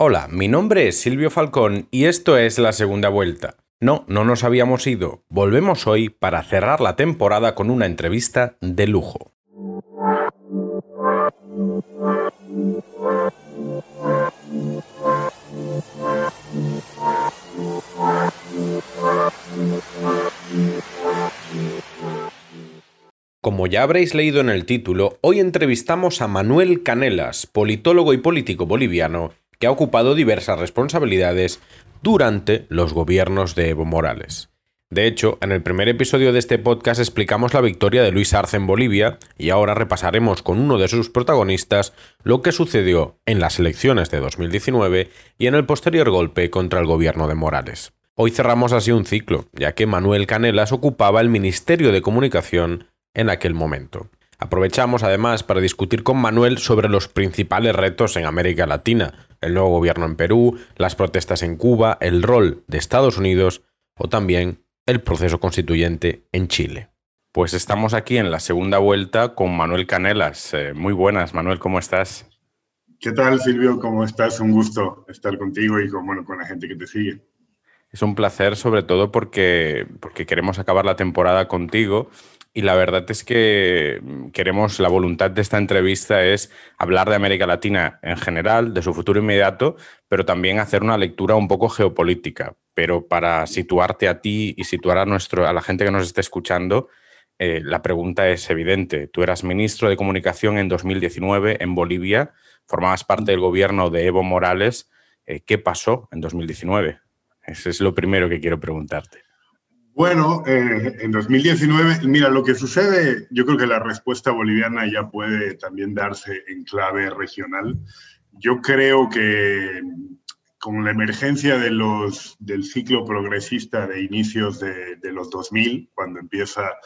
Hola, mi nombre es Silvio Falcón y esto es la segunda vuelta. No, no nos habíamos ido. Volvemos hoy para cerrar la temporada con una entrevista de lujo. Como ya habréis leído en el título, hoy entrevistamos a Manuel Canelas, politólogo y político boliviano que ha ocupado diversas responsabilidades durante los gobiernos de Evo Morales. De hecho, en el primer episodio de este podcast explicamos la victoria de Luis Arce en Bolivia y ahora repasaremos con uno de sus protagonistas lo que sucedió en las elecciones de 2019 y en el posterior golpe contra el gobierno de Morales. Hoy cerramos así un ciclo, ya que Manuel Canelas ocupaba el Ministerio de Comunicación en aquel momento. Aprovechamos además para discutir con Manuel sobre los principales retos en América Latina, el nuevo gobierno en Perú, las protestas en Cuba, el rol de Estados Unidos o también el proceso constituyente en Chile. Pues estamos aquí en la segunda vuelta con Manuel Canelas. Eh, muy buenas, Manuel, ¿cómo estás? ¿Qué tal, Silvio? ¿Cómo estás? Un gusto estar contigo y con, bueno, con la gente que te sigue. Es un placer, sobre todo porque, porque queremos acabar la temporada contigo y la verdad es que queremos, la voluntad de esta entrevista es hablar de América Latina en general, de su futuro inmediato, pero también hacer una lectura un poco geopolítica. Pero para situarte a ti y situar a, nuestro, a la gente que nos esté escuchando, eh, la pregunta es evidente. Tú eras ministro de Comunicación en 2019 en Bolivia, formabas parte del gobierno de Evo Morales. Eh, ¿Qué pasó en 2019? Eso es lo primero que quiero preguntarte. Bueno, eh, en 2019, mira, lo que sucede, yo creo que la respuesta boliviana ya puede también darse en clave regional. Yo creo que con la emergencia de los, del ciclo progresista de inicios de, los 2000, cuando empieza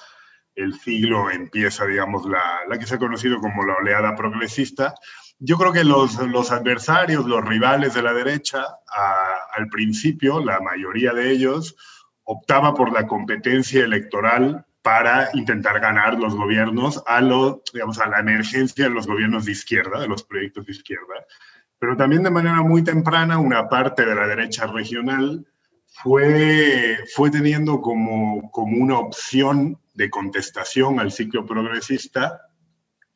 el siglo, empieza, digamos, la, la, que se ha conocido como la oleada progresista, yo creo que los, los adversarios, los rivales de la derecha, al principio, la mayoría de ellos, optaba por la competencia electoral para intentar ganar los gobiernos a, lo, digamos, a la emergencia de los gobiernos de izquierda, de los proyectos de izquierda. Pero también de manera muy temprana una parte de la derecha regional fue, fue teniendo como, como una opción de contestación al ciclo progresista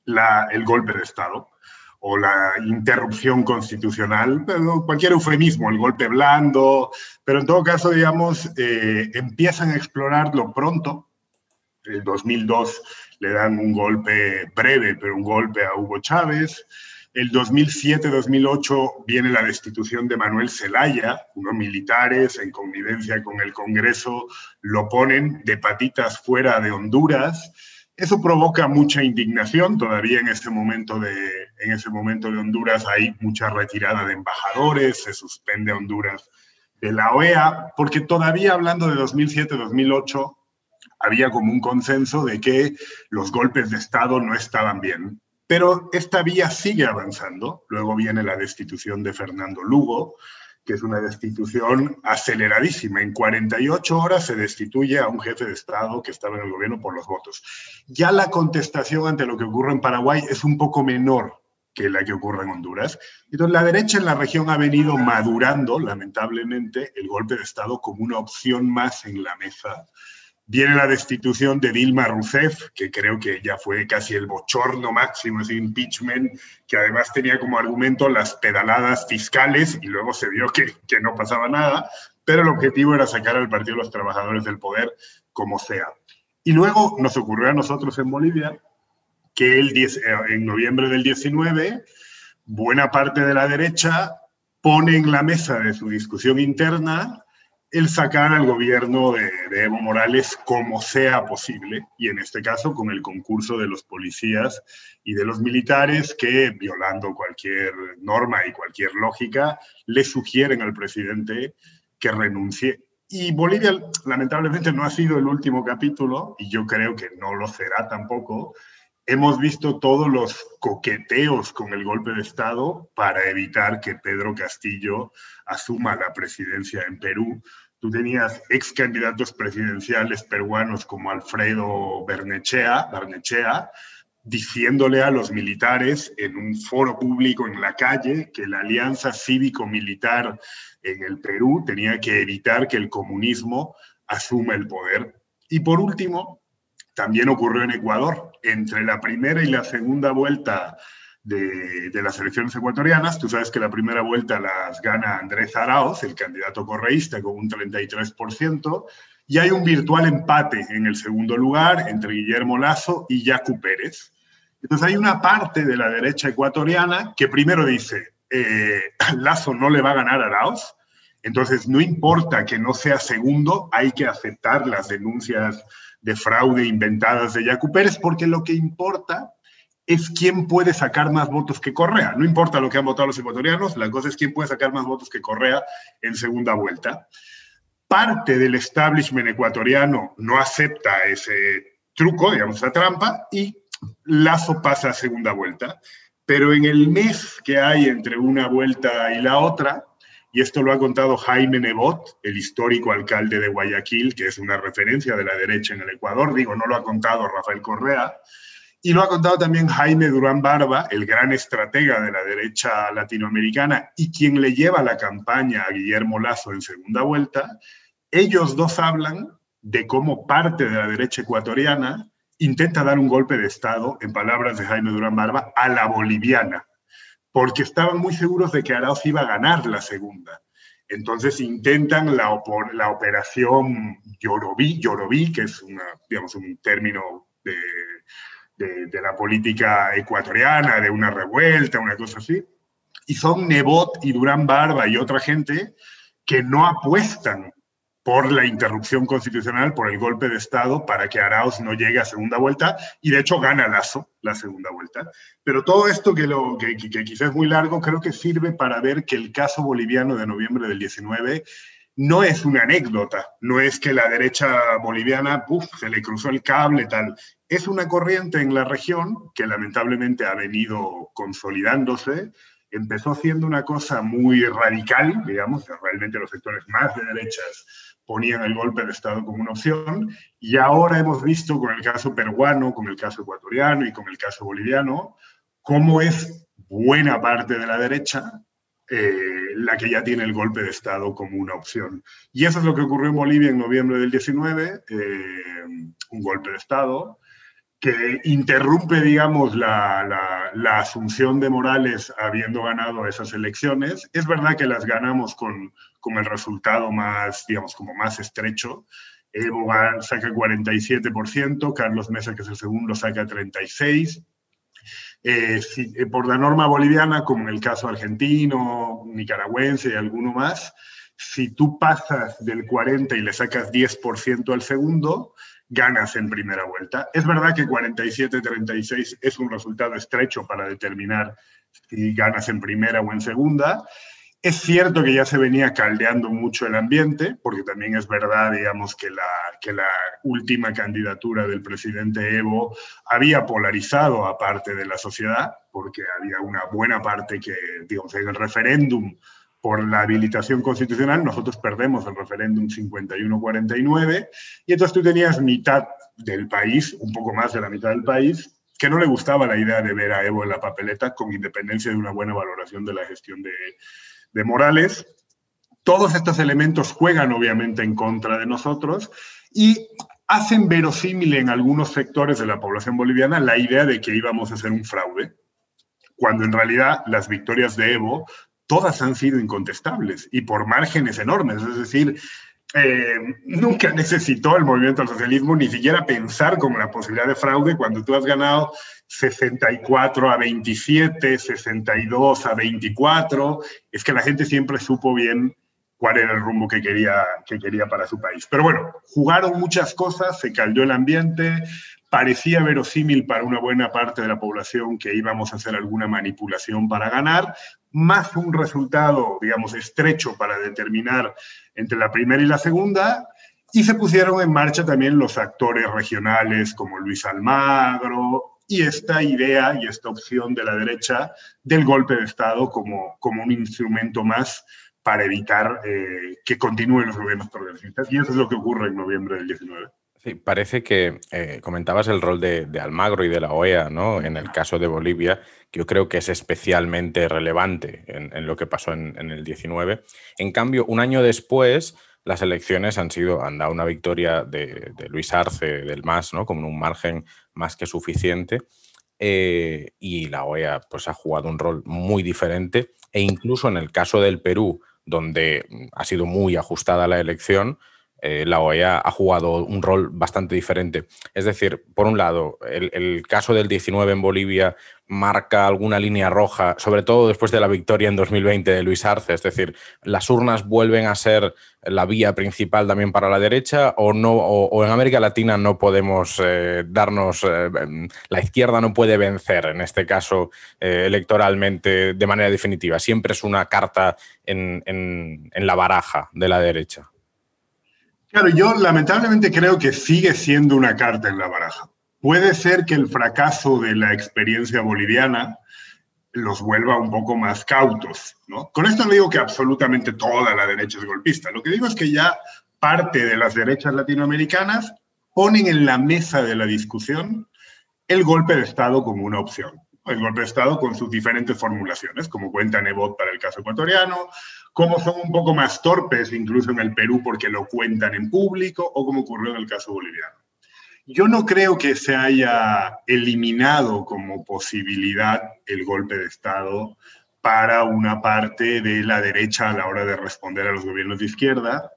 la, el golpe de Estado o la interrupción constitucional, pero cualquier eufemismo, el golpe blando, pero en todo caso, digamos, eh, empiezan a explorarlo pronto. En 2002 le dan un golpe breve, pero un golpe a Hugo Chávez. El 2007-2008 viene la destitución de Manuel Zelaya, unos militares en connivencia con el Congreso lo ponen de patitas fuera de Honduras eso provoca mucha indignación. Todavía en ese momento de, en ese momento de Honduras hay mucha retirada de embajadores, se suspende Honduras de la OEA, porque todavía hablando de 2007-2008 había como un consenso de que los golpes de Estado no estaban bien. Pero esta vía sigue avanzando. Luego viene la destitución de Fernando Lugo, que es una destitución aceleradísima. En 48 horas se destituye a un jefe de Estado que estaba en el gobierno por los votos. Ya la contestación ante lo que ocurre en Paraguay es un poco menor que la que ocurre en Honduras. Entonces, la derecha en la región ha venido madurando, lamentablemente, el golpe de Estado como una opción más en la mesa Viene la destitución de Dilma Rousseff, que creo que ya fue casi el bochorno máximo, ese impeachment, que además tenía como argumento las pedaladas fiscales y luego se vio que, que no pasaba nada, pero el objetivo era sacar al Partido los Trabajadores del poder como sea. Y luego nos ocurrió a nosotros en Bolivia que el 10, eh, en noviembre del 19, buena parte de la derecha pone en la mesa de su discusión interna el sacar al gobierno de, Evo Morales como sea posible, y en este caso con el concurso de los policías y de los militares que, violando cualquier norma y cualquier lógica, le sugieren al presidente que renuncie. Y Bolivia, lamentablemente, no ha sido el último capítulo, y yo creo que no lo será tampoco. Hemos visto todos los coqueteos con el golpe de Estado para evitar que Pedro Castillo asuma la presidencia en Perú. Tú tenías ex candidatos presidenciales peruanos como Alfredo Bernechea, Barnechea diciéndole a los militares en un foro público en la calle que la alianza cívico-militar en el Perú tenía que evitar que el comunismo asuma el poder. Y por último, también ocurrió en Ecuador. Entre la primera y la segunda vuelta de, las elecciones ecuatorianas, tú sabes que la primera vuelta las gana Andrés Arauz, el candidato correísta, con un 33%, y hay un virtual empate en el segundo lugar entre Guillermo Lazo y Yacu Pérez. Entonces hay una parte de la derecha ecuatoriana que primero dice, eh, Lazo no le va a ganar a Arauz, entonces no importa que no sea segundo, hay que aceptar las denuncias de fraude inventadas de Yacu Pérez, porque lo que importa es quién puede sacar más votos que Correa. No importa lo que han votado los ecuatorianos, la cosa es quién puede sacar más votos que Correa en segunda vuelta. Parte del establishment ecuatoriano no acepta ese truco, digamos, esa trampa, y Lazo pasa a segunda vuelta, pero en el mes que hay entre una vuelta y la otra, y esto lo ha contado Jaime Nebot, el histórico alcalde de Guayaquil, que es una referencia de la derecha en el Ecuador, digo, no lo ha contado Rafael Correa, y lo ha contado también Jaime Durán Barba, el gran estratega de la derecha latinoamericana y quien le lleva la campaña a Guillermo Lazo en segunda vuelta. Ellos dos hablan de cómo parte de la derecha ecuatoriana intenta dar un golpe de Estado, en palabras de Jaime Durán Barba, a la boliviana, porque estaban muy seguros de que Arauz iba a ganar la segunda. Entonces intentan la, la operación Yorobí, Yorobí, que es una, digamos, un término de, de, la política ecuatoriana, de una revuelta, una cosa así. Y son Nebot y Durán Barba y otra gente que no apuestan por la interrupción constitucional, por el golpe de Estado, para que Arauz no llegue a segunda vuelta, y de hecho gana Lazo la segunda vuelta. Pero todo esto que, lo, que, quizás es muy largo, creo que sirve para ver que el caso boliviano de noviembre del 19 no es una anécdota, no es que la derecha boliviana se le cruzó el cable, tal. Es una corriente en la región que lamentablemente ha venido consolidándose empezó siendo una cosa muy radical, digamos, realmente los sectores más de derechas ponían el golpe de Estado como una opción y ahora hemos visto con el caso peruano, con el caso ecuatoriano y con el caso boliviano, cómo es buena parte de la derecha eh, la que ya tiene el golpe de Estado como una opción. Y eso es lo que ocurrió en Bolivia en noviembre del 19, eh, un golpe de Estado que interrumpe, digamos, la, la, asunción de Morales habiendo ganado esas elecciones. Es verdad que las ganamos con, con el resultado más, digamos, como más estrecho. Evo saca 47%, Carlos Mesa, que es el segundo, saca 36%. Eh, eh, por la norma boliviana, como en el caso argentino, nicaragüense y alguno más, si tú pasas del 40 y le sacas 10% al segundo, ganas en primera vuelta. Es verdad que 47-36 es un resultado estrecho para determinar si ganas en primera o en segunda. Es cierto que ya se venía caldeando mucho el ambiente, porque también es verdad, digamos, que la, que la última candidatura del presidente Evo había polarizado a parte de la sociedad, porque había una buena parte que, digamos, en el referéndum por la habilitación constitucional, nosotros perdemos el referéndum 51-49, y entonces tú tenías mitad del país, un poco más de la mitad del país, que no le gustaba la idea de ver a Evo en la papeleta con independencia de una buena valoración de la gestión de, de Morales. Todos estos elementos juegan obviamente en contra de nosotros y hacen verosímil en algunos sectores de la población boliviana la idea de que íbamos a hacer un fraude, cuando en realidad las victorias de Evo todas han sido incontestables y por márgenes enormes. Es decir, eh, nunca necesitó el movimiento al socialismo ni siquiera pensar con la posibilidad de fraude cuando tú has ganado 64 a 27, 62 a 24. Es que la gente siempre supo bien cuál era el rumbo que quería, que quería para su país. Pero bueno, jugaron muchas cosas, se caldeó el ambiente, parecía verosímil para una buena parte de la población que íbamos a hacer alguna manipulación para ganar, más un resultado, digamos, estrecho para determinar entre la primera y la segunda, y se pusieron en marcha también los actores regionales como Luis Almagro y esta idea y esta opción de la derecha del golpe de Estado como, como un instrumento más para evitar eh, que continúen los gobiernos progresistas. Y eso es lo que ocurre en noviembre del 19. Sí, parece que eh, comentabas el rol de, Almagro y de la OEA, ¿no? En el caso de Bolivia, que yo creo que es especialmente relevante en, lo que pasó en, el 19. En cambio, un año después, las elecciones han sido, han dado una victoria de, Luis Arce del MAS, ¿no? Con un margen más que suficiente. Eh, y la OEA pues, ha jugado un rol muy diferente. E incluso en el caso del Perú, donde ha sido muy ajustada la elección, eh, la OEA ha jugado un rol bastante diferente. Es decir, por un lado, el, caso del 19 en Bolivia marca alguna línea roja, sobre todo después de la victoria en 2020 de Luis Arce, es decir, las urnas vuelven a ser la vía principal también para la derecha o no o, en América Latina no podemos eh, darnos eh, la izquierda no puede vencer en este caso electoralmente de manera definitiva siempre es una carta en la baraja de la derecha Claro, yo lamentablemente creo que sigue siendo una carta en la baraja. Puede ser que el fracaso de la experiencia boliviana los vuelva un poco más cautos, ¿no? Con esto no digo que absolutamente toda la derecha es golpista. Lo que digo es que ya parte de las derechas latinoamericanas ponen en la mesa de la discusión el golpe de Estado como una opción. El golpe de Estado con sus diferentes formulaciones, como cuenta Nebot para el caso ecuatoriano, como son un poco más torpes, incluso en el Perú, porque lo cuentan en público, o como ocurrió en el caso boliviano. Yo no creo que se haya eliminado como posibilidad el golpe de Estado para una parte de la derecha a la hora de responder a los gobiernos de izquierda,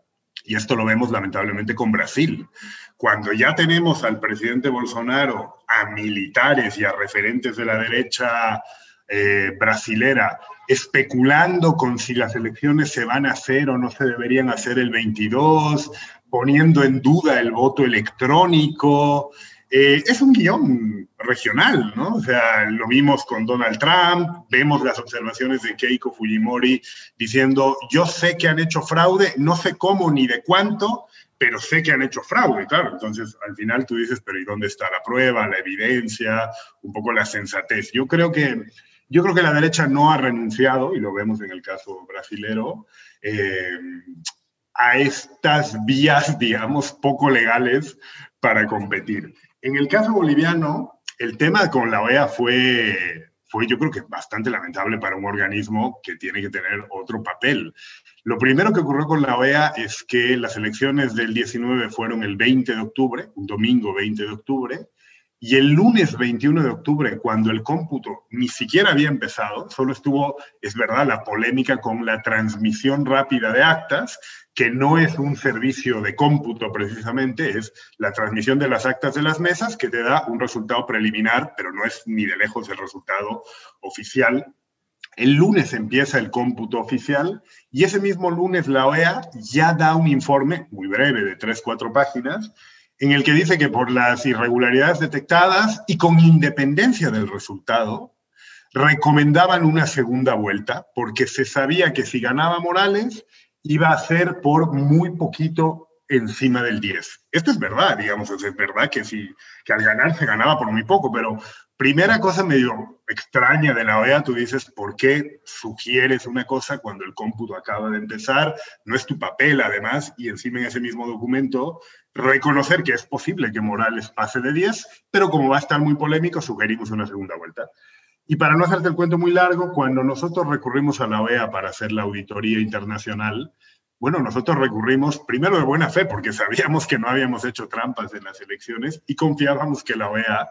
y esto lo vemos lamentablemente con Brasil. Cuando ya tenemos al presidente Bolsonaro, a militares y a referentes de la derecha eh, brasilera especulando con si las elecciones se van a hacer o no se deberían hacer el 22, poniendo en duda el voto electrónico. Eh, es un guion regional, ¿no? O sea, lo vimos con Donald Trump, vemos las observaciones de Keiko Fujimori diciendo, yo sé que han hecho fraude, no sé cómo ni de cuánto, pero sé que han hecho fraude, claro. Entonces, al final tú dices, pero ¿y dónde está la prueba, la evidencia, un poco la sensatez? Yo creo que yo creo que la derecha no ha renunciado, y lo vemos en el caso brasilero, eh, a estas vías, digamos, poco legales para competir. En el caso boliviano, el tema con la OEA fue, fue yo creo que bastante lamentable para un organismo que tiene que tener otro papel. Lo primero que ocurrió con la OEA es que las elecciones del 19 fueron el 20 de octubre, un domingo 20 de octubre, y el lunes 21 de octubre, cuando el cómputo ni siquiera había empezado, solo estuvo, es verdad, la polémica con la transmisión rápida de actas, que no es un servicio de cómputo precisamente, es la transmisión de las actas de las mesas que te da un resultado preliminar, pero no es ni de lejos el resultado oficial. El lunes empieza el cómputo oficial y ese mismo lunes la OEA ya da un informe muy breve de tres, cuatro páginas en el que dice que por las irregularidades detectadas y con independencia del resultado, recomendaban una segunda vuelta, porque se sabía que si ganaba Morales iba a ser por muy poquito encima del 10. Esto es verdad, digamos, es verdad que, si, que al ganar se ganaba por muy poco, pero primera cosa medio extraña de la OEA, tú dices, ¿por qué sugieres una cosa cuando el cómputo acaba de empezar? No es tu papel, además, y encima en ese mismo documento reconocer que es posible que Morales pase de 10, pero como va a estar muy polémico, sugerimos una segunda vuelta. Y para no hacerte el cuento muy largo, cuando nosotros recurrimos a la OEA para hacer la auditoría internacional, bueno, nosotros recurrimos primero de buena fe, porque sabíamos que no habíamos hecho trampas en las elecciones y confiábamos que la OEA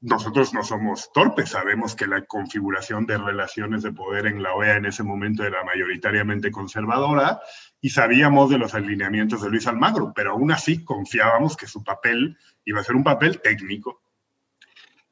nosotros no somos torpes, sabemos que la configuración de relaciones de poder en la OEA en ese momento era mayoritariamente conservadora y sabíamos de los alineamientos de Luis Almagro, pero aún así confiábamos que su papel iba a ser un papel técnico.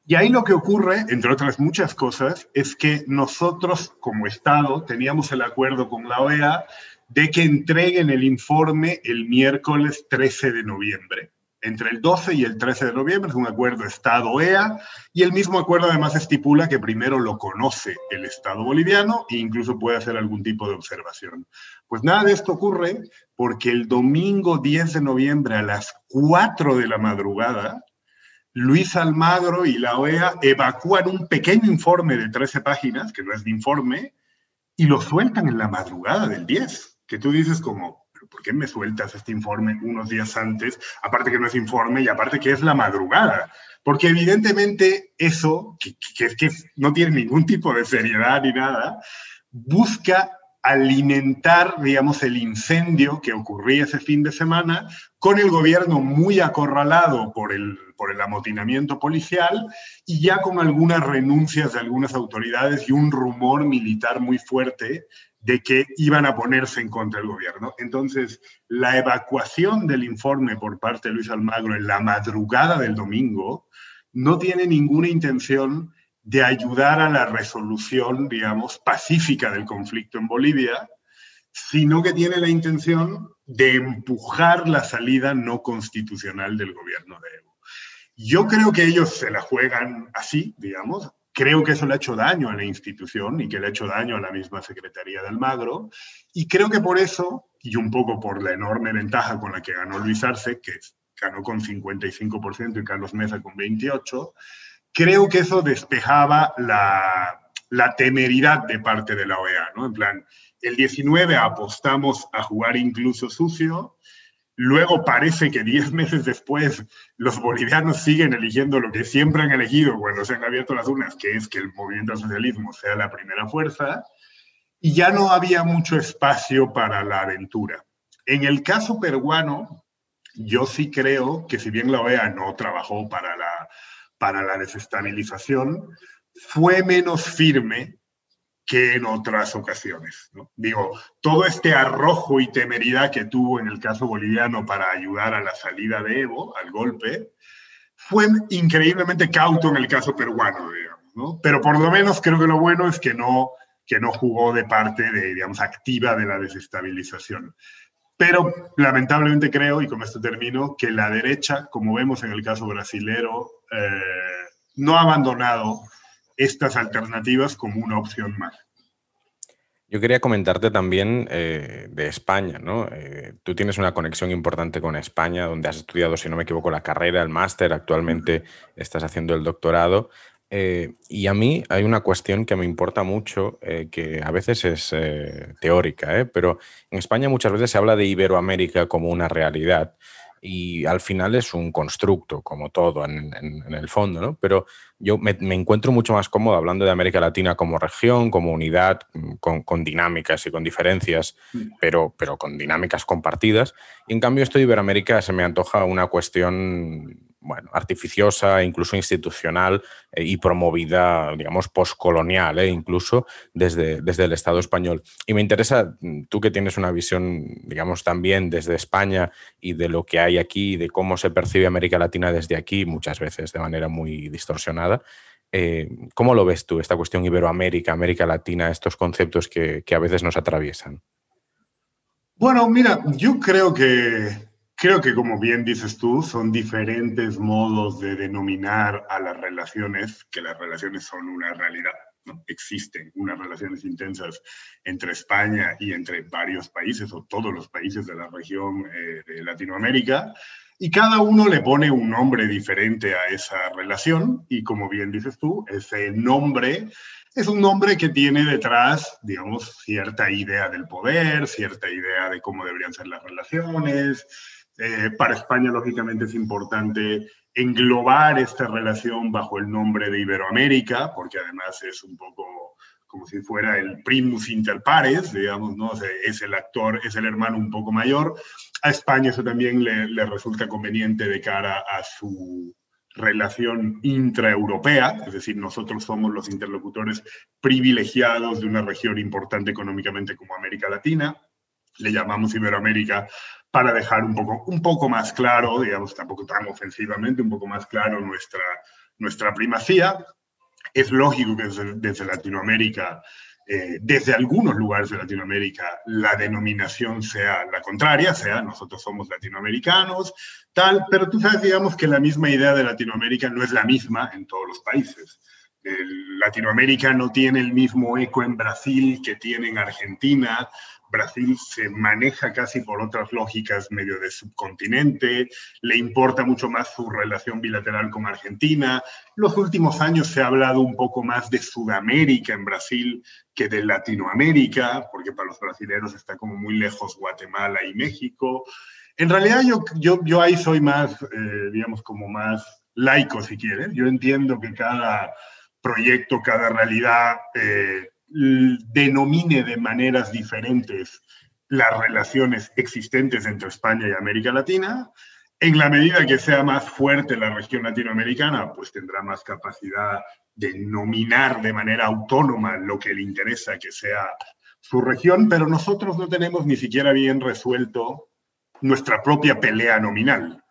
Y ahí lo que ocurre, entre otras muchas cosas, es que nosotros como Estado teníamos el acuerdo con la OEA de que entreguen el informe el miércoles 13 de noviembre entre el 12 y el 13 de noviembre, es un acuerdo Estado-EA, y el mismo acuerdo además estipula que primero lo conoce el Estado boliviano e incluso puede hacer algún tipo de observación. Pues nada de esto ocurre porque el domingo 10 de noviembre a las 4 de la madrugada, Luis Almagro y la OEA evacúan un pequeño informe de 13 páginas, que no es de informe, y lo sueltan en la madrugada del 10, que tú dices como, ¿por qué me sueltas este informe unos días antes? Aparte que no es informe y aparte que es la madrugada. Porque evidentemente eso, que, que, que no tiene ningún tipo de seriedad ni nada, busca alimentar, digamos, el incendio que ocurría ese fin de semana, con el gobierno muy acorralado por el, por el amotinamiento policial y ya con algunas renuncias de algunas autoridades y un rumor militar muy fuerte de que iban a ponerse en contra del gobierno. Entonces, la evacuación del informe por parte de Luis Almagro en la madrugada del domingo no tiene ninguna intención de ayudar a la resolución, digamos, pacífica del conflicto en Bolivia, sino que tiene la intención de empujar la salida no constitucional del gobierno de Evo. Yo creo que ellos se la juegan así, digamos. Creo que eso le ha hecho daño a la institución y que le ha hecho daño a la misma Secretaría de Almagro. Y creo que por eso, y un poco por la enorme ventaja con la que ganó Luis Arce, que ganó con 55% y Carlos Mesa con 28%, creo que eso despejaba la, la temeridad de parte de la OEA, ¿no? En plan, el 19 apostamos a jugar incluso sucio, luego parece que 10 meses después los bolivianos siguen eligiendo lo que siempre han elegido cuando se han abierto las urnas, que es que el movimiento al socialismo sea la primera fuerza, y ya no había mucho espacio para la aventura. En el caso peruano, yo sí creo que si bien la OEA no trabajó para la para la desestabilización fue menos firme que en otras ocasiones. Digo, todo este arrojo y temeridad que tuvo en el caso boliviano para ayudar a la salida de Evo, al golpe, fue increíblemente cauto en el caso peruano, digamos, ¿no? Pero por lo menos creo que lo bueno es que no, que no jugó de parte de, digamos, activa de la desestabilización. Pero lamentablemente creo, y con esto termino, que la derecha, como vemos en el caso brasilero, eh, no ha abandonado estas alternativas como una opción más. Yo quería comentarte también eh, de España, ¿no? Eh, tú tienes una conexión importante con España, donde has estudiado, si no me equivoco, la carrera, el máster, actualmente estás haciendo el doctorado. Eh, y a mí hay una cuestión que me importa mucho, que a veces es eh, teórica, pero en España muchas veces se habla de Iberoamérica como una realidad y al final es un constructo, como todo en, el fondo, ¿no? Pero yo me, encuentro mucho más cómodo hablando de América Latina como región, como unidad, mm, con, dinámicas y con diferencias, mm. pero, pero con dinámicas compartidas. Y en cambio esto de Iberoamérica se me antoja una cuestión bueno, artificiosa, incluso institucional eh, y promovida, digamos, postcolonial, eh, incluso desde, desde el Estado español. Y me interesa, mm, tú que tienes una visión, digamos, también desde España y de lo que hay aquí, de cómo se percibe América Latina desde aquí, muchas veces de manera muy distorsionada. Eh, ¿Cómo lo ves tú, esta cuestión Iberoamérica, América Latina, estos conceptos que, que a veces nos atraviesan? Bueno, mira, yo creo que Creo que, como bien dices tú, son diferentes modos de denominar a las relaciones, que las relaciones son una realidad. ¿no? Existen unas relaciones intensas entre España y entre varios países o todos los países de la región eh, de Latinoamérica, y cada uno le pone un nombre diferente a esa relación, y como bien dices tú, ese nombre es un nombre que tiene detrás, digamos, cierta idea del poder, cierta idea de cómo deberían ser las relaciones, eh, para España, lógicamente, es importante englobar esta relación bajo el nombre de Iberoamérica, porque además es un poco como si fuera el primus inter pares, digamos, ¿no? es el actor, es el hermano un poco mayor. A España eso también le, le resulta conveniente de cara a su relación intraeuropea, es decir, nosotros somos los interlocutores privilegiados de una región importante económicamente como América Latina, le llamamos Iberoamérica para dejar un poco, un poco más claro, digamos, tampoco tan ofensivamente, un poco más claro nuestra, nuestra primacía. Es lógico que desde, Latinoamérica, eh, desde algunos lugares de Latinoamérica, la denominación sea la contraria, sea nosotros somos latinoamericanos, tal, pero tú sabes, digamos, que la misma idea de Latinoamérica no es la misma en todos los países. Latinoamérica no tiene el mismo eco en Brasil que tiene en Argentina, Brasil se maneja casi por otras lógicas medio de subcontinente, le importa mucho más su relación bilateral con Argentina. Los últimos años se ha hablado un poco más de Sudamérica en Brasil que de Latinoamérica, porque para los brasileños está como muy lejos Guatemala y México. En realidad yo, yo, yo ahí soy más, eh, digamos, como más laico, si quieres. Yo entiendo que cada proyecto, cada realidad eh, denomine de maneras diferentes las relaciones existentes entre España y América Latina. En la medida que sea más fuerte la región latinoamericana, pues tendrá más capacidad de nominar de manera autónoma lo que le interesa que sea su región, pero nosotros no tenemos ni siquiera bien resuelto nuestra propia pelea nominal.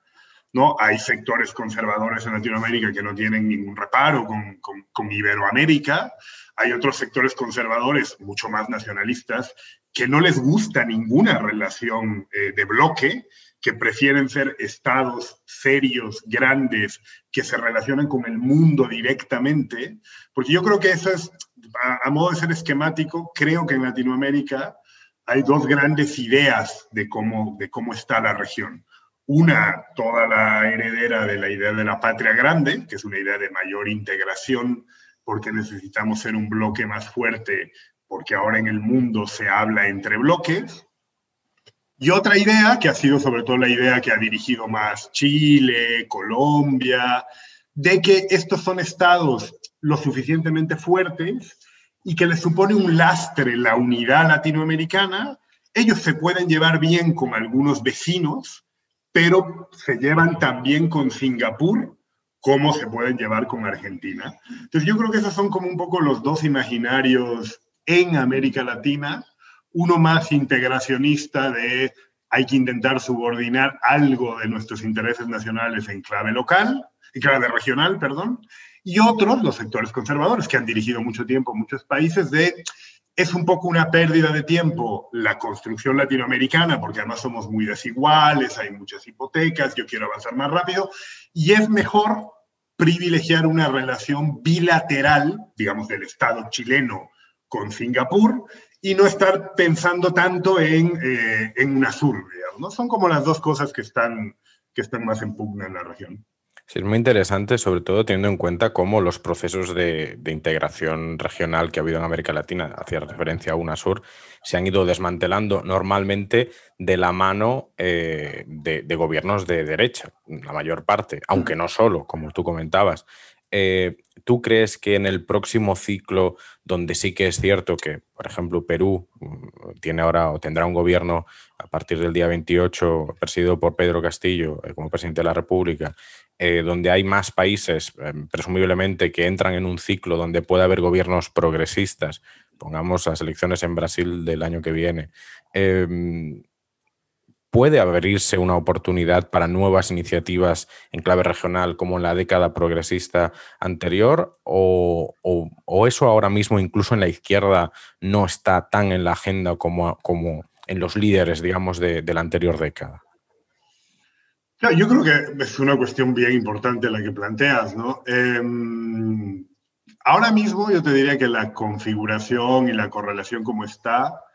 ¿No? Hay sectores conservadores en Latinoamérica que no tienen ningún reparo con, con Iberoamérica, hay otros sectores conservadores mucho más nacionalistas que no les gusta ninguna relación eh, de bloque, que prefieren ser estados serios, grandes, que se relacionan con el mundo directamente, porque yo creo que eso es, a, modo de ser esquemático, creo que en Latinoamérica hay dos grandes ideas de cómo, de cómo está la región. Una, toda la heredera de la idea de la patria grande, que es una idea de mayor integración porque necesitamos ser un bloque más fuerte, porque ahora en el mundo se habla entre bloques. Y otra idea, que ha sido sobre todo la idea que ha dirigido más Chile, Colombia, de que estos son estados lo suficientemente fuertes y que les supone un lastre la unidad latinoamericana. Ellos se pueden llevar bien con algunos vecinos, pero se llevan también con Singapur cómo se pueden llevar con Argentina. Entonces yo creo que esos son como un poco los dos imaginarios en América Latina, uno más integracionista de hay que intentar subordinar algo de nuestros intereses nacionales en clave local, en clave regional, perdón, y otros, los sectores conservadores, que han dirigido mucho tiempo muchos países, de es un poco una pérdida de tiempo la construcción latinoamericana, porque además somos muy desiguales, hay muchas hipotecas, yo quiero avanzar más rápido, y es mejor privilegiar una relación bilateral, digamos, del Estado chileno con Singapur y no estar pensando tanto en, eh, en UNASUR, ¿no? Son como las dos cosas que están, que están más en pugna en la región. Sí, es muy interesante, sobre todo teniendo en cuenta cómo los procesos de, integración regional que ha habido en América Latina, hacía referencia a UNASUR, se han ido desmantelando normalmente de la mano eh, de, gobiernos de derecha, la mayor parte, aunque no solo, como tú comentabas. Eh, ¿Tú crees que en el próximo ciclo, donde sí que es cierto que, por ejemplo, Perú mm, tiene ahora o tendrá un gobierno a partir del día 28 presidido por Pedro Castillo eh, como presidente de la República, eh, donde hay más países, presumiblemente, que entran en un ciclo donde puede haber gobiernos progresistas, pongamos las elecciones en Brasil del año que viene, em, puede abrirse una oportunidad para nuevas iniciativas en clave regional como en la década progresista anterior o, eso ahora mismo incluso en la izquierda no está tan en la agenda como, en los líderes, digamos, de, la anterior década? yo creo que es una cuestión bien importante la que planteas, ¿no? Em, ahora mismo yo te diría que la configuración y la correlación como está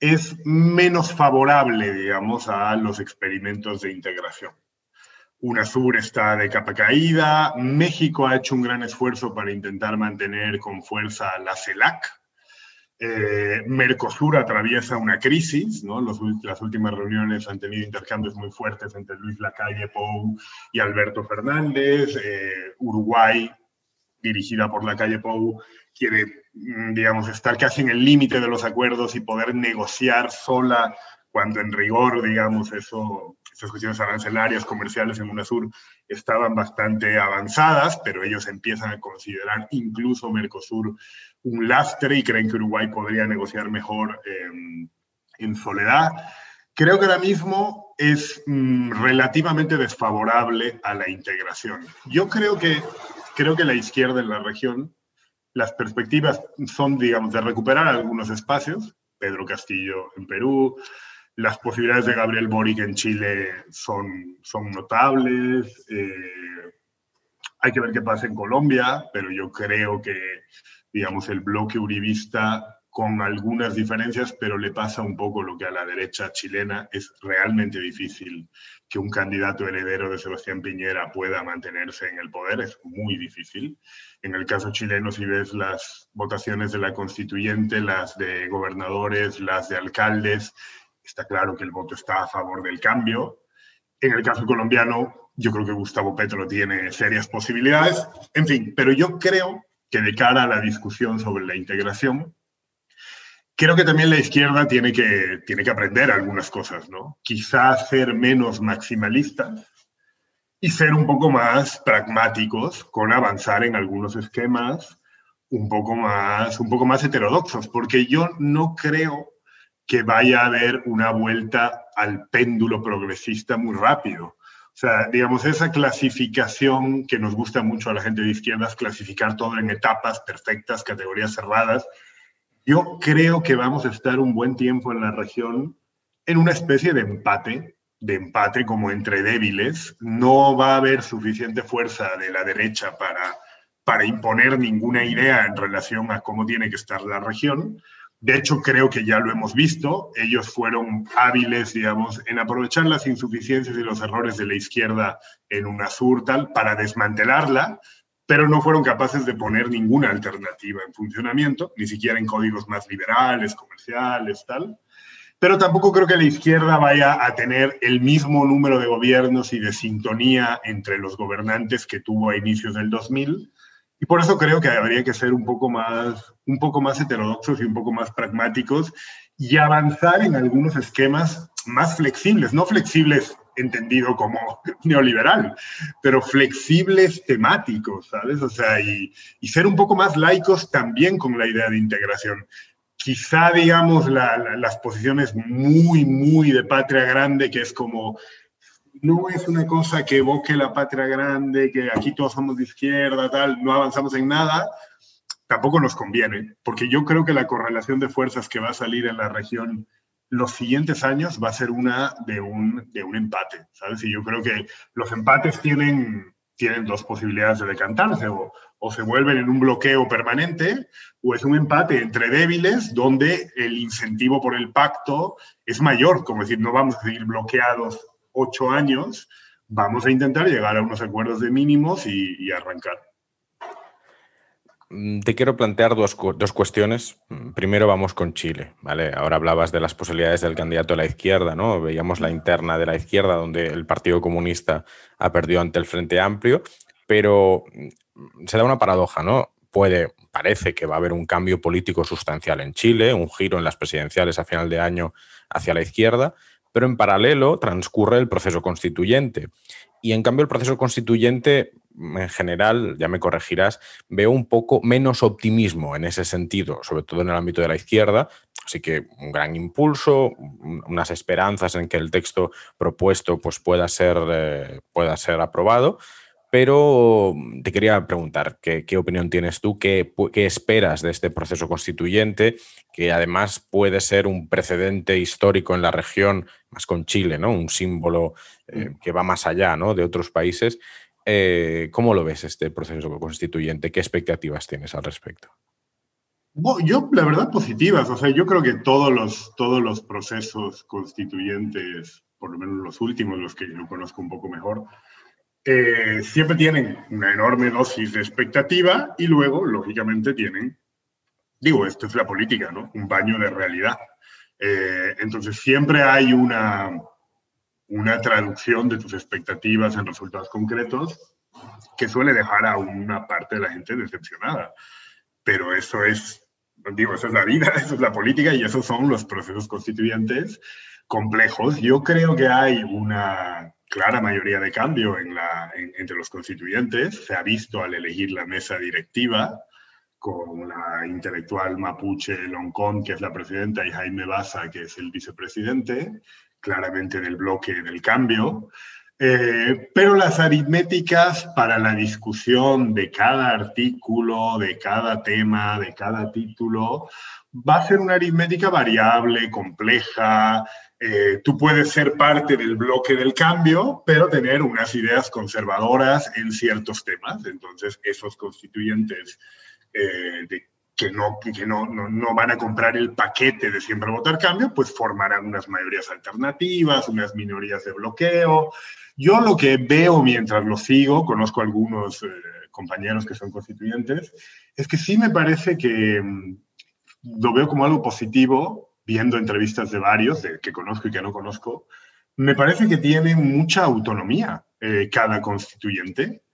es menos favorable, digamos, a los experimentos de integración. UNASUR está de capa caída, México ha hecho un gran esfuerzo para intentar mantener con fuerza la CELAC, eh, Mercosur atraviesa una crisis, ¿no? las últimas reuniones han tenido intercambios muy fuertes entre Luis Lacalle Pou y Alberto Fernández. Eh, Uruguay, dirigida por Lacalle Pou, quiere, mm, digamos, estar casi en el límite de los acuerdos y poder negociar sola cuando en rigor, digamos, eso, esas cuestiones arancelarias comerciales en UNASUR estaban bastante avanzadas, pero ellos empiezan a considerar incluso Mercosur un lastre y creen que Uruguay podría negociar mejor em, en soledad. Creo que ahora mismo es mm, relativamente desfavorable a la integración. Yo creo que, creo que la izquierda en la región las perspectivas son, digamos, de recuperar algunos espacios, Pedro Castillo en Perú, las posibilidades de Gabriel Boric en Chile son, son notables, eh, hay que ver qué pasa en Colombia, pero yo creo que, digamos, el bloque uribista con algunas diferencias, pero le pasa un poco lo que a la derecha chilena es realmente difícil que un candidato heredero de Sebastián Piñera pueda mantenerse en el poder, es muy difícil. En el caso chileno, si ves las votaciones de la constituyente, las de gobernadores, las de alcaldes, está claro que el voto está a favor del cambio. En el caso colombiano, yo creo que Gustavo Petro tiene serias posibilidades. En fin, pero yo creo que de cara a la discusión sobre la integración, creo que también la izquierda tiene que, tiene que aprender algunas cosas, ¿no? Quizás ser menos maximalistas y ser un poco más pragmáticos con avanzar en algunos esquemas un poco más, un poco más heterodoxos, porque yo no creo que vaya a haber una vuelta al péndulo progresista muy rápido. O sea, digamos, esa clasificación que nos gusta mucho a la gente de izquierdas, clasificar todo en etapas perfectas, categorías cerradas, yo creo que vamos a estar un buen tiempo en la región en una especie de empate, de empate como entre débiles. No va a haber suficiente fuerza de la derecha para, para imponer ninguna idea en relación a cómo tiene que estar la región. De hecho, creo que ya lo hemos visto. Ellos fueron hábiles, digamos, en aprovechar las insuficiencias y los errores de la izquierda en una sur tal para desmantelarla pero no fueron capaces de poner ninguna alternativa en funcionamiento, ni siquiera en códigos más liberales, comerciales, tal. Pero tampoco creo que la izquierda vaya a tener el mismo número de gobiernos y de sintonía entre los gobernantes que tuvo a inicios del 2000. Y por eso creo que habría que ser un poco más, un poco más heterodoxos y un poco más pragmáticos y avanzar en algunos esquemas más flexibles, no flexibles entendido como neoliberal, pero flexibles temáticos, ¿sabes? O sea, y, ser un poco más laicos también con la idea de integración. Quizá, digamos, las posiciones muy, muy de patria grande, que es como, no es una cosa que evoque la patria grande, que aquí todos somos de izquierda, tal, no avanzamos en nada, tampoco nos conviene, porque yo creo que la correlación de fuerzas que va a salir en la región los siguientes años va a ser una de un, de un empate, ¿sabes? Y yo creo que los empates tienen, tienen dos posibilidades de decantarse, o, o se vuelven en un bloqueo permanente, o es un empate entre débiles donde el incentivo por el pacto es mayor, como decir, no vamos a seguir bloqueados ocho años, vamos a intentar llegar a unos acuerdos de mínimos y, y arrancar. Mm, te quiero plantear dos, dos, cuestiones. Mm, primero vamos con Chile, ¿vale? Ahora hablabas de las posibilidades del candidato de la izquierda, ¿no? Veíamos la interna de la izquierda donde el Partido Comunista ha perdido ante el Frente Amplio, pero mm, se da una paradoja, ¿no? Puede, parece que va a haber un cambio político sustancial en Chile, un giro en las presidenciales a final de año hacia la izquierda, pero en paralelo transcurre el proceso constituyente. Y en cambio el proceso constituyente en general, ya me corregirás, veo un poco menos optimismo en ese sentido, sobre todo en el ámbito de la izquierda. Así que un gran impulso, unas esperanzas en que el texto propuesto pues, pueda, ser, eh, pueda ser aprobado. Pero te quería preguntar, ¿qué, opinión tienes tú? ¿Qué, ¿Qué, esperas de este proceso constituyente? Que además puede ser un precedente histórico en la región, más con Chile, ¿no? Un símbolo eh, mm. que va más allá ¿no? de otros países. Eh, ¿Cómo lo ves este proceso constituyente? ¿Qué expectativas tienes al respecto? yo, la verdad, positivas. O sea, yo creo que todos los, todos los procesos constituyentes, por lo menos los últimos, los que yo conozco un poco mejor, eh, siempre tienen una enorme dosis de expectativa y luego, lógicamente, tienen, digo, esto es la política, ¿no? Un baño de realidad. Eh, entonces, siempre hay una, una traducción de tus expectativas en resultados concretos que suele dejar a una parte de la gente decepcionada. Pero eso es, digo, eso es la vida, eso es la política y esos son los procesos constituyentes complejos. Yo creo que hay una clara mayoría de cambio en la, entre los constituyentes. Se ha visto al elegir la mesa directiva con la intelectual mapuche Loncón, que es la presidenta, y Jaime Baza, que es el vicepresidente claramente del bloque del cambio, eh, pero las aritméticas para la discusión de cada artículo, de cada tema, de cada título, va a ser una aritmética variable, compleja. Eh, tú puedes ser parte del bloque del cambio, pero tener unas ideas conservadoras en ciertos temas. Entonces, esos constituyentes eh, que no, que no, no, van a comprar el paquete de siempre votar cambio, pues formarán unas mayorías alternativas, unas minorías de bloqueo. Yo lo que veo mientras lo sigo, conozco algunos eh, compañeros que son constituyentes, es que sí me parece que mm, lo veo como algo positivo, viendo entrevistas de varios, de que conozco y que no conozco, me parece que tiene mucha autonomía eh, cada constituyente.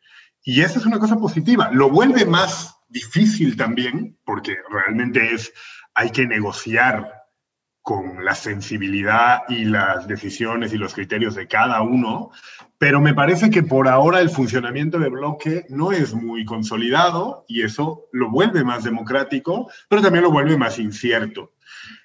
Y eso es una cosa positiva. Lo vuelve más difícil también, porque realmente es, hay que negociar con la sensibilidad y las decisiones y los criterios de cada uno, pero me parece que por ahora el funcionamiento de bloque no es muy consolidado y eso lo vuelve más democrático, pero también lo vuelve más incierto.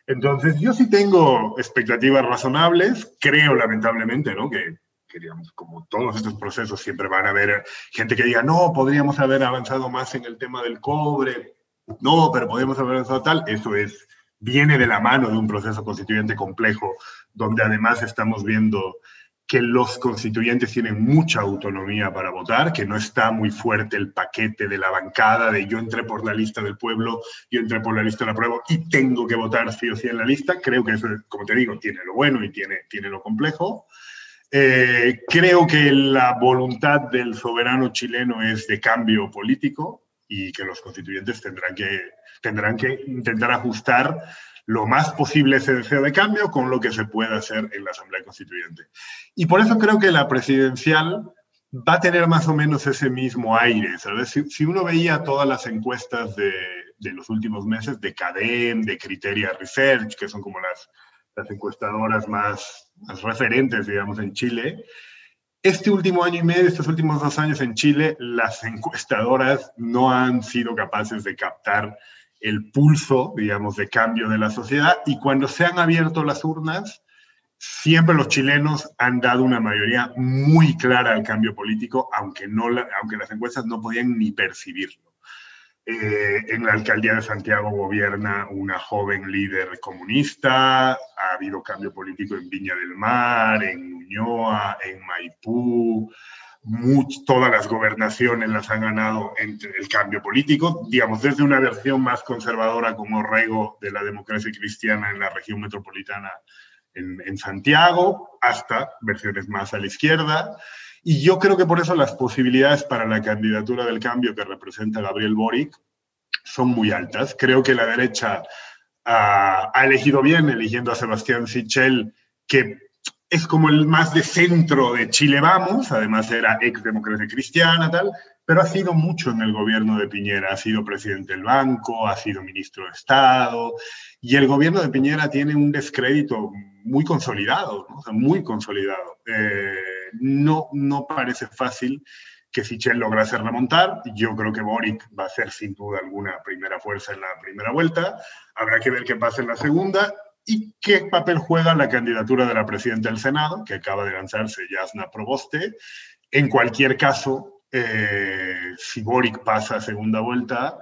Entonces, yo sí tengo expectativas razonables, creo lamentablemente, ¿no? Que que como todos estos procesos siempre van a haber gente que diga, no, podríamos haber avanzado más en el tema del cobre, no, pero podríamos haber avanzado tal, eso es, viene de la mano de un proceso constituyente complejo, donde además estamos viendo que los constituyentes tienen mucha autonomía para votar, que no está muy fuerte el paquete de la bancada de yo entré por la lista del pueblo, yo entré por la lista de la prueba y tengo que votar sí o sí en la lista. Creo que eso, como te digo, tiene lo bueno y tiene, tiene lo complejo. Eh, creo que la voluntad del soberano chileno es de cambio político y que los constituyentes tendrán que, tendrán que intentar ajustar lo más posible ese deseo de cambio con lo que se pueda hacer en la Asamblea Constituyente. Y por eso creo que la presidencial va a tener más o menos ese mismo aire. Si, uno veía todas las encuestas de, de, los últimos meses, de CADEM, de Criteria Research, que son como las, las encuestadoras más, más referentes, digamos, en Chile. Este último año y medio, estos últimos dos años en Chile, las encuestadoras no han sido capaces de captar el pulso, digamos, de cambio de la sociedad y cuando se han abierto las urnas, siempre los chilenos han dado una mayoría muy clara al cambio político, aunque, no aunque las encuestas no podían ni percibirlo. Eh, en la alcaldía de Santiago gobierna una joven líder comunista, ha habido cambio político en Viña del Mar, en Ñuñoa, en Maipú, todas las gobernaciones las han ganado entre el cambio político, digamos, desde una versión más conservadora como Rego de la democracia cristiana en la región metropolitana en Santiago, hasta versiones más a la izquierda. Y yo creo que por eso las posibilidades para la candidatura del cambio que representa Gabriel Boric son muy altas. Creo que la derecha ha, elegido bien eligiendo a Sebastián Sichel, que es como el más de centro de Chile Vamos, además era ex democracia cristiana, tal, pero ha sido mucho en el gobierno de Piñera. Ha sido presidente del banco, ha sido ministro de Estado, y el gobierno de Piñera tiene un descrédito muy consolidado, muy consolidado. Eh, no, no parece fácil que Sichel lograse remontar. Yo creo que Boric va a ser sin duda alguna primera fuerza en la primera vuelta. Habrá que ver qué pasa en la segunda y qué papel juega la candidatura de la presidenta del Senado, que acaba de lanzarse Yasna Proboste. En cualquier caso, eh, si Boric pasa a segunda vuelta,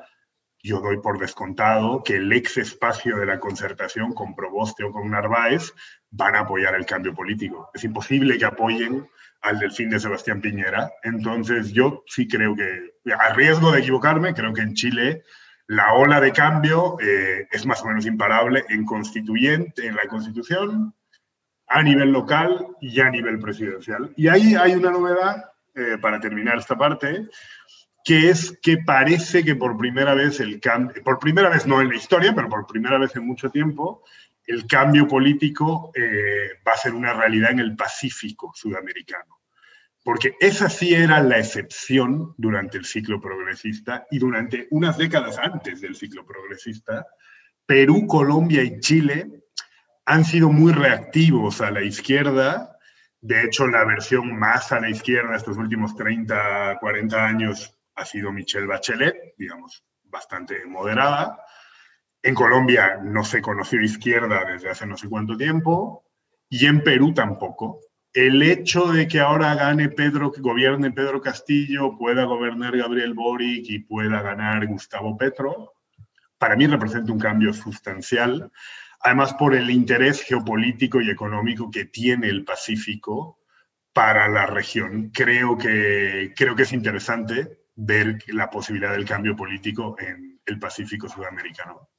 yo doy por descontado que el ex espacio de la concertación con Proboste o con Narváez van a apoyar el cambio político. Es imposible que apoyen al delfín de Sebastián Piñera. Entonces yo sí creo que, a riesgo de equivocarme, creo que en Chile la ola de cambio eh, es más o menos imparable en constituyente, en la constitución, a nivel local y a nivel presidencial. Y ahí hay una novedad, eh, para terminar esta parte, que es que parece que por primera vez el cambio, por primera vez no en la historia, pero por primera vez en mucho tiempo, el cambio político eh, va a ser una realidad en el Pacífico sudamericano. Porque esa sí era la excepción durante el ciclo progresista y durante unas décadas antes del ciclo progresista. Perú, Colombia y Chile han sido muy reactivos a la izquierda. De hecho, la versión más a la izquierda estos últimos 30, 40 años ha sido Michelle Bachelet, digamos, bastante moderada. En Colombia no se conoció izquierda desde hace no sé cuánto tiempo y en Perú tampoco. El hecho de que ahora gane Pedro, que gobierne Pedro Castillo, pueda gobernar Gabriel Boric y pueda ganar Gustavo Petro, para mí representa un cambio sustancial, además por el interés geopolítico y económico que tiene el Pacífico para la región. Creo que, creo que es interesante ver la posibilidad del cambio político en el Pacífico sudamericano.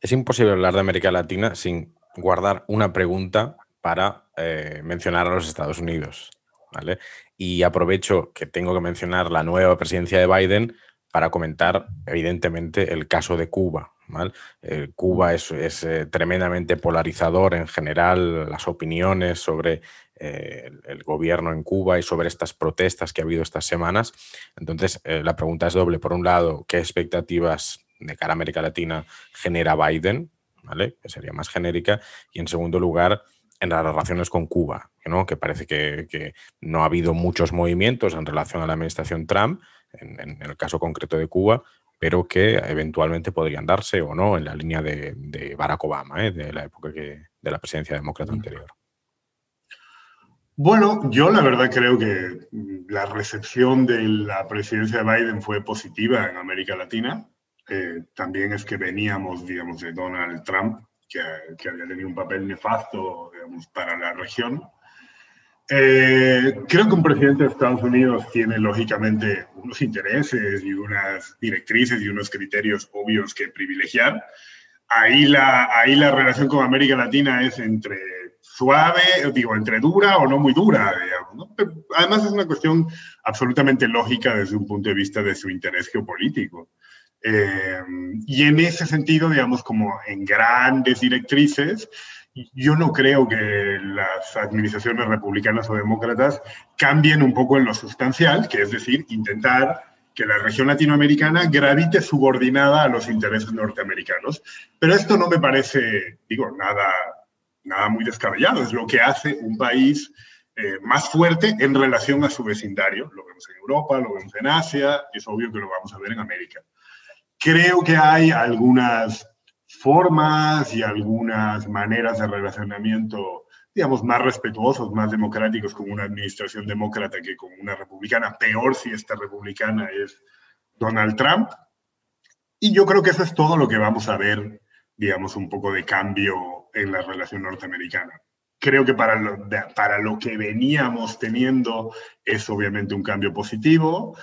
Es imposible hablar de América Latina sin guardar una pregunta para eh, mencionar a los Estados Unidos. ¿vale? Y aprovecho que tengo que mencionar la nueva presidencia de Biden para comentar, evidentemente, el caso de Cuba. Eh, Cuba es, eh, tremendamente polarizador en general, las opiniones sobre el, el, gobierno en Cuba y sobre estas protestas que ha habido estas semanas. Entonces, la pregunta es doble. Por un lado, ¿qué expectativas de cara a América Latina genera Biden? ¿vale? que sería más genérica. Y en segundo lugar, en las relaciones con Cuba, ¿no? que parece que, no ha habido muchos movimientos en relación a la administración Trump, en, el caso concreto de Cuba, pero que eventualmente podrían darse o no en la línea de, Barack Obama, ¿eh? de la época que, de la presidencia demócrata anterior. Bueno, yo la verdad creo que la recepción de la presidencia de Biden fue positiva en América Latina. Eh, también es que veníamos, digamos, de Donald Trump, que, había tenido un papel nefasto, digamos, para la región. Eh, creo que un presidente de Estados Unidos tiene lógicamente unos intereses y unas directrices y unos criterios obvios que privilegiar. Ahí la, ahí la relación con América Latina es entre suave, digo, entre dura o no muy dura, digamos. además es una cuestión absolutamente lógica desde un punto de vista de su interés geopolítico. Eh, y en ese sentido, digamos, como en grandes directrices, yo no creo que las administraciones republicanas o demócratas cambien un poco en lo sustancial, que es decir, intentar que la región latinoamericana gravite subordinada a los intereses norteamericanos. Pero esto no me parece, digo, nada, nada muy descabellado, es lo que hace un país eh, más fuerte en relación a su vecindario. Lo vemos en Europa, lo vemos en Asia, es obvio que lo vamos a ver en América. Creo que hay algunas formas y algunas maneras de relacionamiento, digamos, más respetuosos, más democráticos con una administración demócrata que con una republicana, peor si esta republicana es Donald Trump. Y yo creo que eso es todo lo que vamos a ver, digamos, un poco de cambio en la relación norteamericana. Creo que para lo, para lo que veníamos teniendo es obviamente un cambio positivo.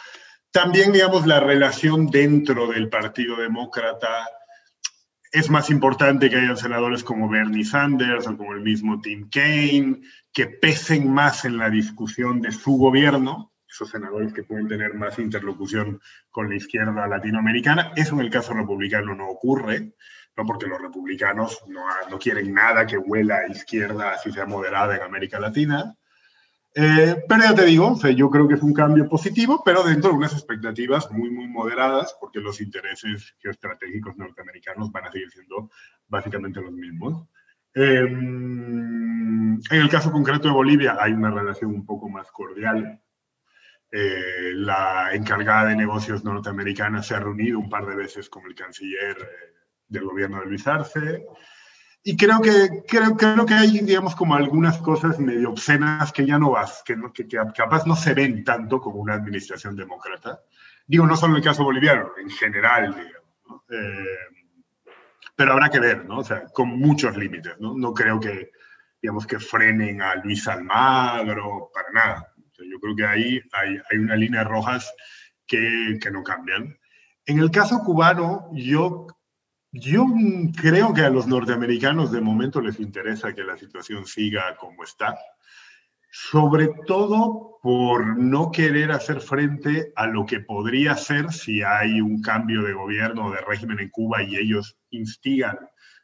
También, digamos, la relación dentro del Partido Demócrata es más importante que hayan senadores como Bernie Sanders o como el mismo Tim Kaine, que pesen más en la discusión de su gobierno, esos senadores que pueden tener más interlocución con la izquierda latinoamericana. Eso en el caso republicano no ocurre, no porque los republicanos no, no quieren nada que huela a izquierda, así sea moderada en América Latina. Eh, pero ya te digo, yo creo que es un cambio positivo, pero dentro de unas expectativas muy, muy moderadas, porque los intereses geoestratégicos norteamericanos van a seguir siendo básicamente los mismos. Em, en el caso concreto de Bolivia hay una relación un poco más cordial. Eh, la encargada de negocios norteamericana se ha reunido un par de veces con el canciller eh, del gobierno de Luis Arce. Y creo que, creo, creo que hay, digamos, como algunas cosas medio obscenas que ya no vas, que, que, capaz no se ven tanto como una administración demócrata. Digo, no solo en el caso boliviano, en general, digamos. Eh, pero habrá que ver, ¿no? O sea, con muchos límites, ¿no? No creo que, digamos, que frenen a Luis Almagro, para nada. yo creo que ahí hay, hay unas líneas rojas que, que no cambian. En el caso cubano, yo yo creo que a los norteamericanos de momento les interesa que la situación siga como está, sobre todo por no querer hacer frente a lo que podría ser si hay un cambio de gobierno o de régimen en Cuba y ellos instigan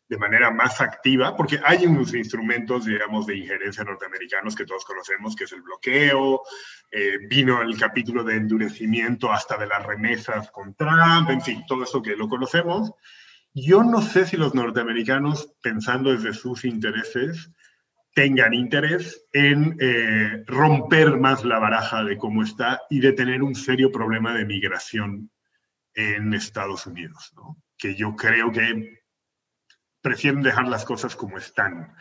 de manera más activa, porque hay unos instrumentos, digamos, de injerencia norteamericanos que todos conocemos, que es el bloqueo, eh, vino el capítulo de endurecimiento hasta de las remesas con Trump, en fin, todo eso que lo conocemos. Yo no sé si los norteamericanos, pensando desde sus intereses, tengan interés en eh, romper más la baraja de cómo está y de tener un serio problema de migración en Estados Unidos, que yo creo que prefieren dejar las cosas como están.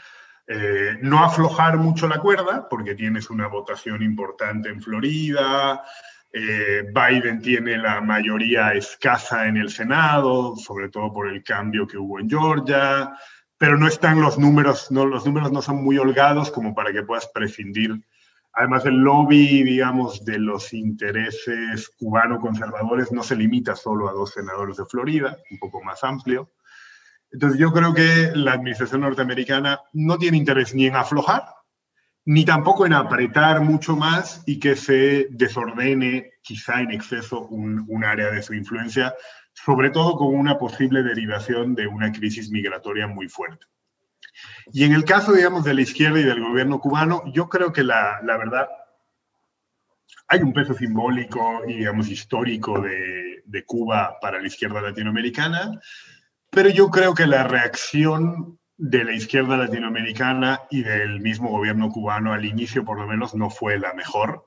Eh, no aflojar mucho la cuerda, porque tienes una votación importante en Florida, eh, Biden tiene la mayoría escasa en el Senado, sobre todo por el cambio que hubo en Georgia, pero no están los números, no, los números no son muy holgados como para que puedas prescindir Además, el lobby, digamos, de los intereses cubano-conservadores no se limita solo a dos senadores de Florida, un poco más amplio. Entonces, yo creo que la administración norteamericana no tiene interés ni en aflojar, ni tampoco en apretar mucho más y que se desordene quizá en exceso un, área de su influencia, sobre todo con una posible derivación de una crisis migratoria muy fuerte. Y en el caso, digamos, de la izquierda y del gobierno cubano, yo creo que la, verdad, hay un peso simbólico y, digamos, histórico de Cuba para la izquierda latinoamericana, pero yo creo que la reacción de la izquierda latinoamericana y del mismo gobierno cubano al inicio, por lo menos, no fue la mejor.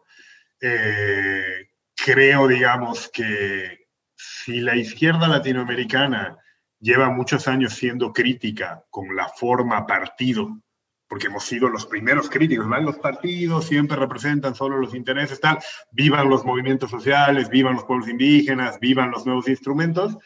Eh, creo, digamos, que si la izquierda latinoamericana lleva muchos años siendo crítica con la forma partido, porque hemos sido los primeros críticos, ¿verdad? Los partidos siempre representan solo los intereses, tal, vivan los movimientos sociales, vivan los pueblos indígenas, vivan los nuevos instrumentos.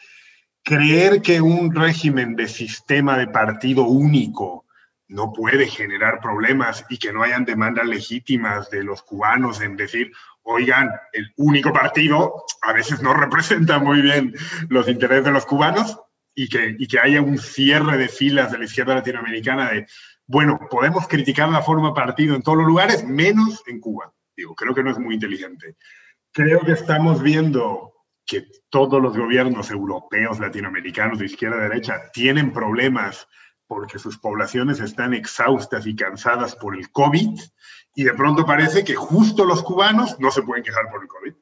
Creer que un régimen de sistema de partido único no puede generar problemas y que no hayan demandas legítimas de los cubanos en decir, oigan, el único partido a veces no representa muy bien los intereses de los cubanos, y que, y que haya un cierre de filas de la izquierda latinoamericana de, bueno, podemos criticar la forma partido en todos los lugares, menos en Cuba. Digo, creo que no es muy inteligente. Creo que estamos viendo que todos los gobiernos europeos, latinoamericanos, de izquierda a derecha, tienen problemas porque sus poblaciones están exhaustas y cansadas por el COVID, y de pronto parece que justo los cubanos no se pueden quejar por el COVID.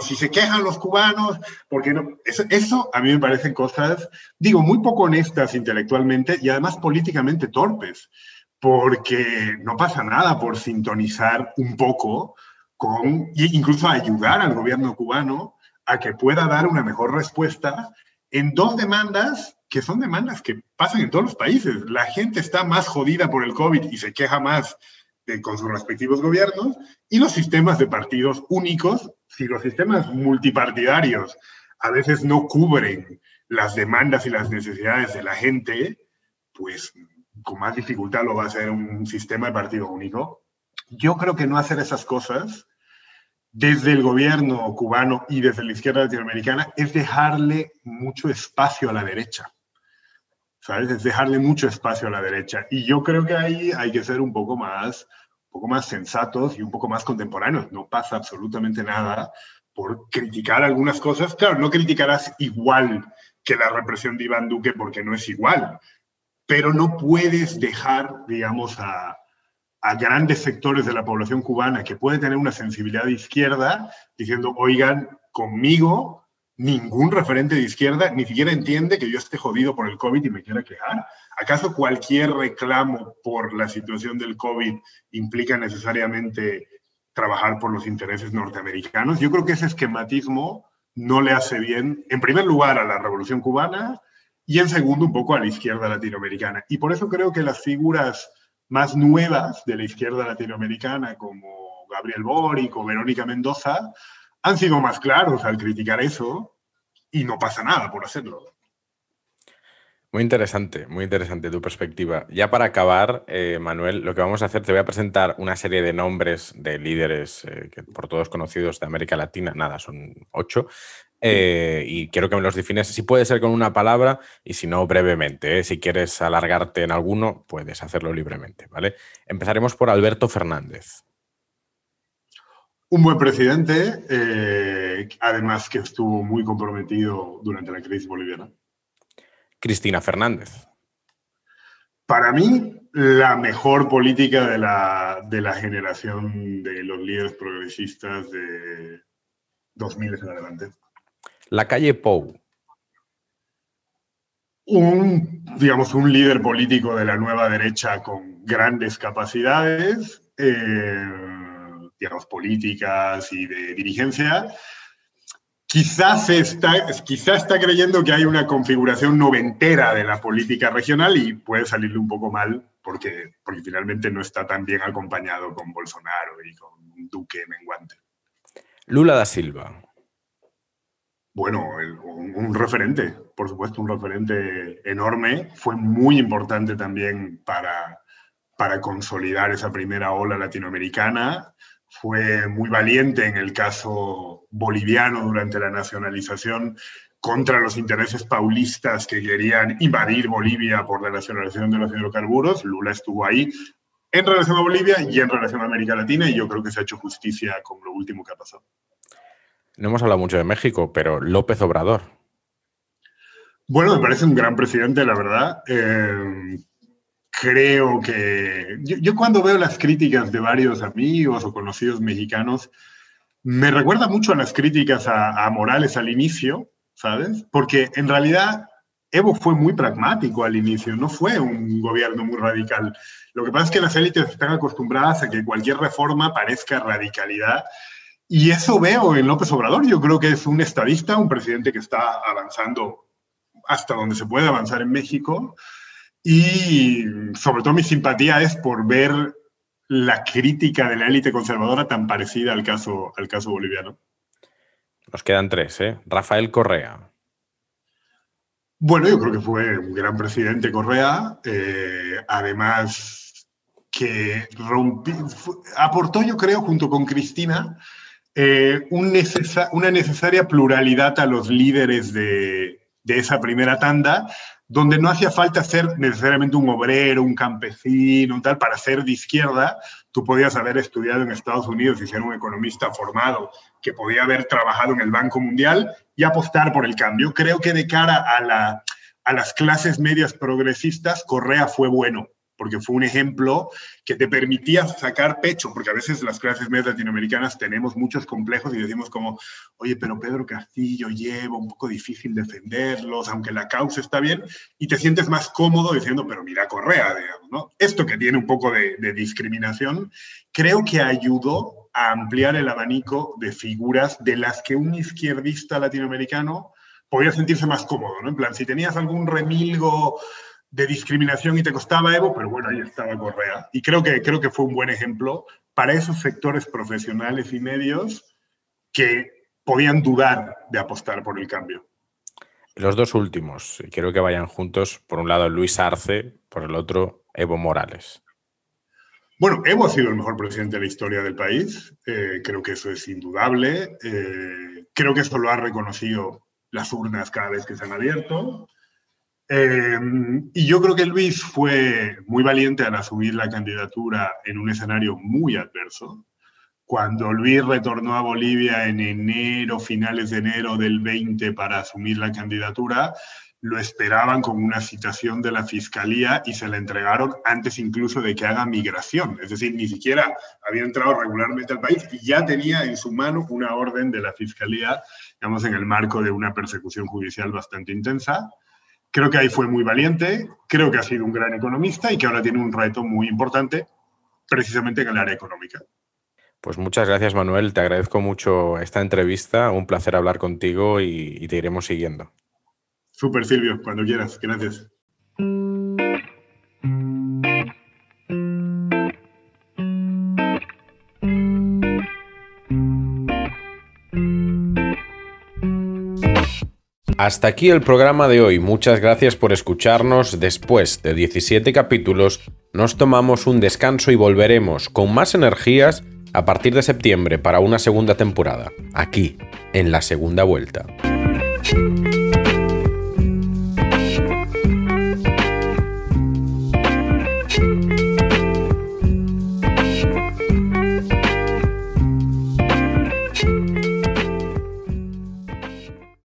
Si se quejan los cubanos, porque no, eso, a mí me parecen cosas, digo, muy poco honestas intelectualmente y además políticamente torpes, porque no pasa nada por sintonizar un poco con, incluso ayudar al gobierno cubano a que pueda dar una mejor respuesta en dos demandas que son demandas que pasan en todos los países. La gente está más jodida por el COVID y se queja más con sus respectivos gobiernos y los sistemas de partidos únicos, si los sistemas multipartidarios a veces no cubren las demandas y las necesidades de la gente, pues con más dificultad lo va a hacer un sistema de partido único. Yo creo que no hacer esas cosas desde el gobierno cubano y desde la izquierda latinoamericana es dejarle mucho espacio a la derecha. ¿Sabes? Es dejarle mucho espacio a la derecha. Y yo creo que ahí hay que ser un poco más un poco más sensatos y un poco más contemporáneos. No pasa absolutamente nada por criticar algunas cosas. Claro, no criticarás igual que la represión de Iván Duque porque no es igual, pero no puedes dejar, digamos, a, a grandes sectores de la población cubana que puede tener una sensibilidad de izquierda diciendo, oigan, conmigo ningún referente de izquierda ni siquiera entiende que yo esté jodido por el COVID y me quiera quejar. ¿Acaso cualquier reclamo por la situación del COVID implica necesariamente trabajar por los intereses norteamericanos? Yo creo que ese esquematismo no le hace bien, en primer lugar, a la revolución cubana y en segundo, un poco a la izquierda latinoamericana. Y por eso creo que las figuras más nuevas de la izquierda latinoamericana, como Gabriel Boric o Verónica Mendoza, han sido más claros al criticar eso y no pasa nada por hacerlo. Muy interesante, muy interesante tu perspectiva. Ya para acabar, eh, Manuel, lo que vamos a hacer, te voy a presentar una serie de nombres de líderes eh, que por todos conocidos de América Latina, nada, son ocho, eh, y quiero que me los defines, si puede ser con una palabra y si no, brevemente. Si quieres alargarte en alguno, puedes hacerlo libremente, ¿vale? Empezaremos por Alberto Fernández. Un buen presidente, además que estuvo muy comprometido durante la crisis boliviana. Cristina Fernández. Para mí, la mejor política de la, de la generación de los líderes progresistas de 2000 en adelante. La calle Pou. Un, digamos, un líder político de la nueva derecha con grandes capacidades, eh, digamos, políticas y de dirigencia, quizás está, quizás está creyendo que hay una configuración noventera de la política regional y puede salirle un poco mal porque, porque finalmente no está tan bien acompañado con Bolsonaro y con un duque menguante. Lula da Silva. Bueno, un, un, referente, por supuesto, un referente enorme. Fue muy importante también para, para consolidar esa primera ola latinoamericana. Fue muy valiente en el caso boliviano durante la nacionalización contra los intereses paulistas que querían invadir Bolivia por la nacionalización de los hidrocarburos. Lula estuvo ahí en relación a Bolivia y en relación a América Latina y yo creo que se ha hecho justicia con lo último que ha pasado. No hemos hablado mucho de México, pero López Obrador. Bueno, me parece un gran presidente, la verdad. Eh, creo que yo, cuando veo las críticas de varios amigos o conocidos mexicanos, me recuerda mucho a las críticas a Morales al inicio, ¿sabes? Porque en realidad Evo fue muy pragmático al inicio, no fue un gobierno muy radical. Lo que pasa es que las élites están acostumbradas a que cualquier reforma parezca radicalidad. Y eso veo en López Obrador. Yo creo que es un estadista, un presidente que está avanzando hasta donde se puede avanzar en México. Y sobre todo mi simpatía es por ver la crítica de la élite conservadora tan parecida al caso, al caso boliviano. Nos quedan tres, ¿eh? Rafael Correa. Bueno, yo creo que fue un gran presidente Correa. Eh, además, que aportó, yo creo, junto con Cristina, eh, una necesaria pluralidad a los líderes de, de esa primera tanda, donde no hacía falta ser necesariamente un obrero, un campesino, tal, para ser de izquierda. Tú podías haber estudiado en Estados Unidos y ser un economista formado que podía haber trabajado en el Banco Mundial y apostar por el cambio. Creo que de cara a, la, a las clases medias progresistas, Correa fue bueno porque fue un ejemplo que te permitía sacar pecho, porque a veces las clases medias latinoamericanas tenemos muchos complejos y decimos como, oye, pero Pedro Castillo lleva un poco difícil defenderlos, aunque la causa está bien, y te sientes más cómodo diciendo, pero mira Correa, ¿no? Esto que tiene un poco de, de discriminación, creo que ayudó a ampliar el abanico de figuras de las que un izquierdista latinoamericano podía sentirse más cómodo, ¿no? En plan, si tenías algún remilgo de discriminación y te costaba Evo, pero bueno, ahí estaba Correa. Y creo que, creo que fue un buen ejemplo para esos sectores profesionales y medios que podían dudar de apostar por el cambio. Los dos últimos, quiero que vayan juntos, por un lado Luis Arce, por el otro Evo Morales. Bueno, Evo ha sido el mejor presidente de la historia del país, eh, creo que eso es indudable, eh, creo que eso lo ha reconocido las urnas cada vez que se han abierto. Eh, y yo creo que Luis fue muy valiente al asumir la candidatura en un escenario muy adverso. Cuando Luis retornó a Bolivia en enero, finales de enero del 20 para asumir la candidatura, lo esperaban con una citación de la fiscalía y se la entregaron antes incluso de que haga migración. Es decir, ni siquiera había entrado regularmente al país y ya tenía en su mano una orden de la fiscalía, digamos, en el marco de una persecución judicial bastante intensa. Creo que ahí fue muy valiente, creo que ha sido un gran economista y que ahora tiene un reto muy importante precisamente en el área económica. Pues muchas gracias Manuel, te agradezco mucho esta entrevista, un placer hablar contigo y, te iremos siguiendo. Súper Silvio, cuando quieras, gracias. Hasta aquí el programa de hoy. Muchas gracias por escucharnos. Después de 17 capítulos, nos tomamos un descanso y volveremos con más energías a partir de septiembre para una segunda temporada, aquí, en la segunda vuelta.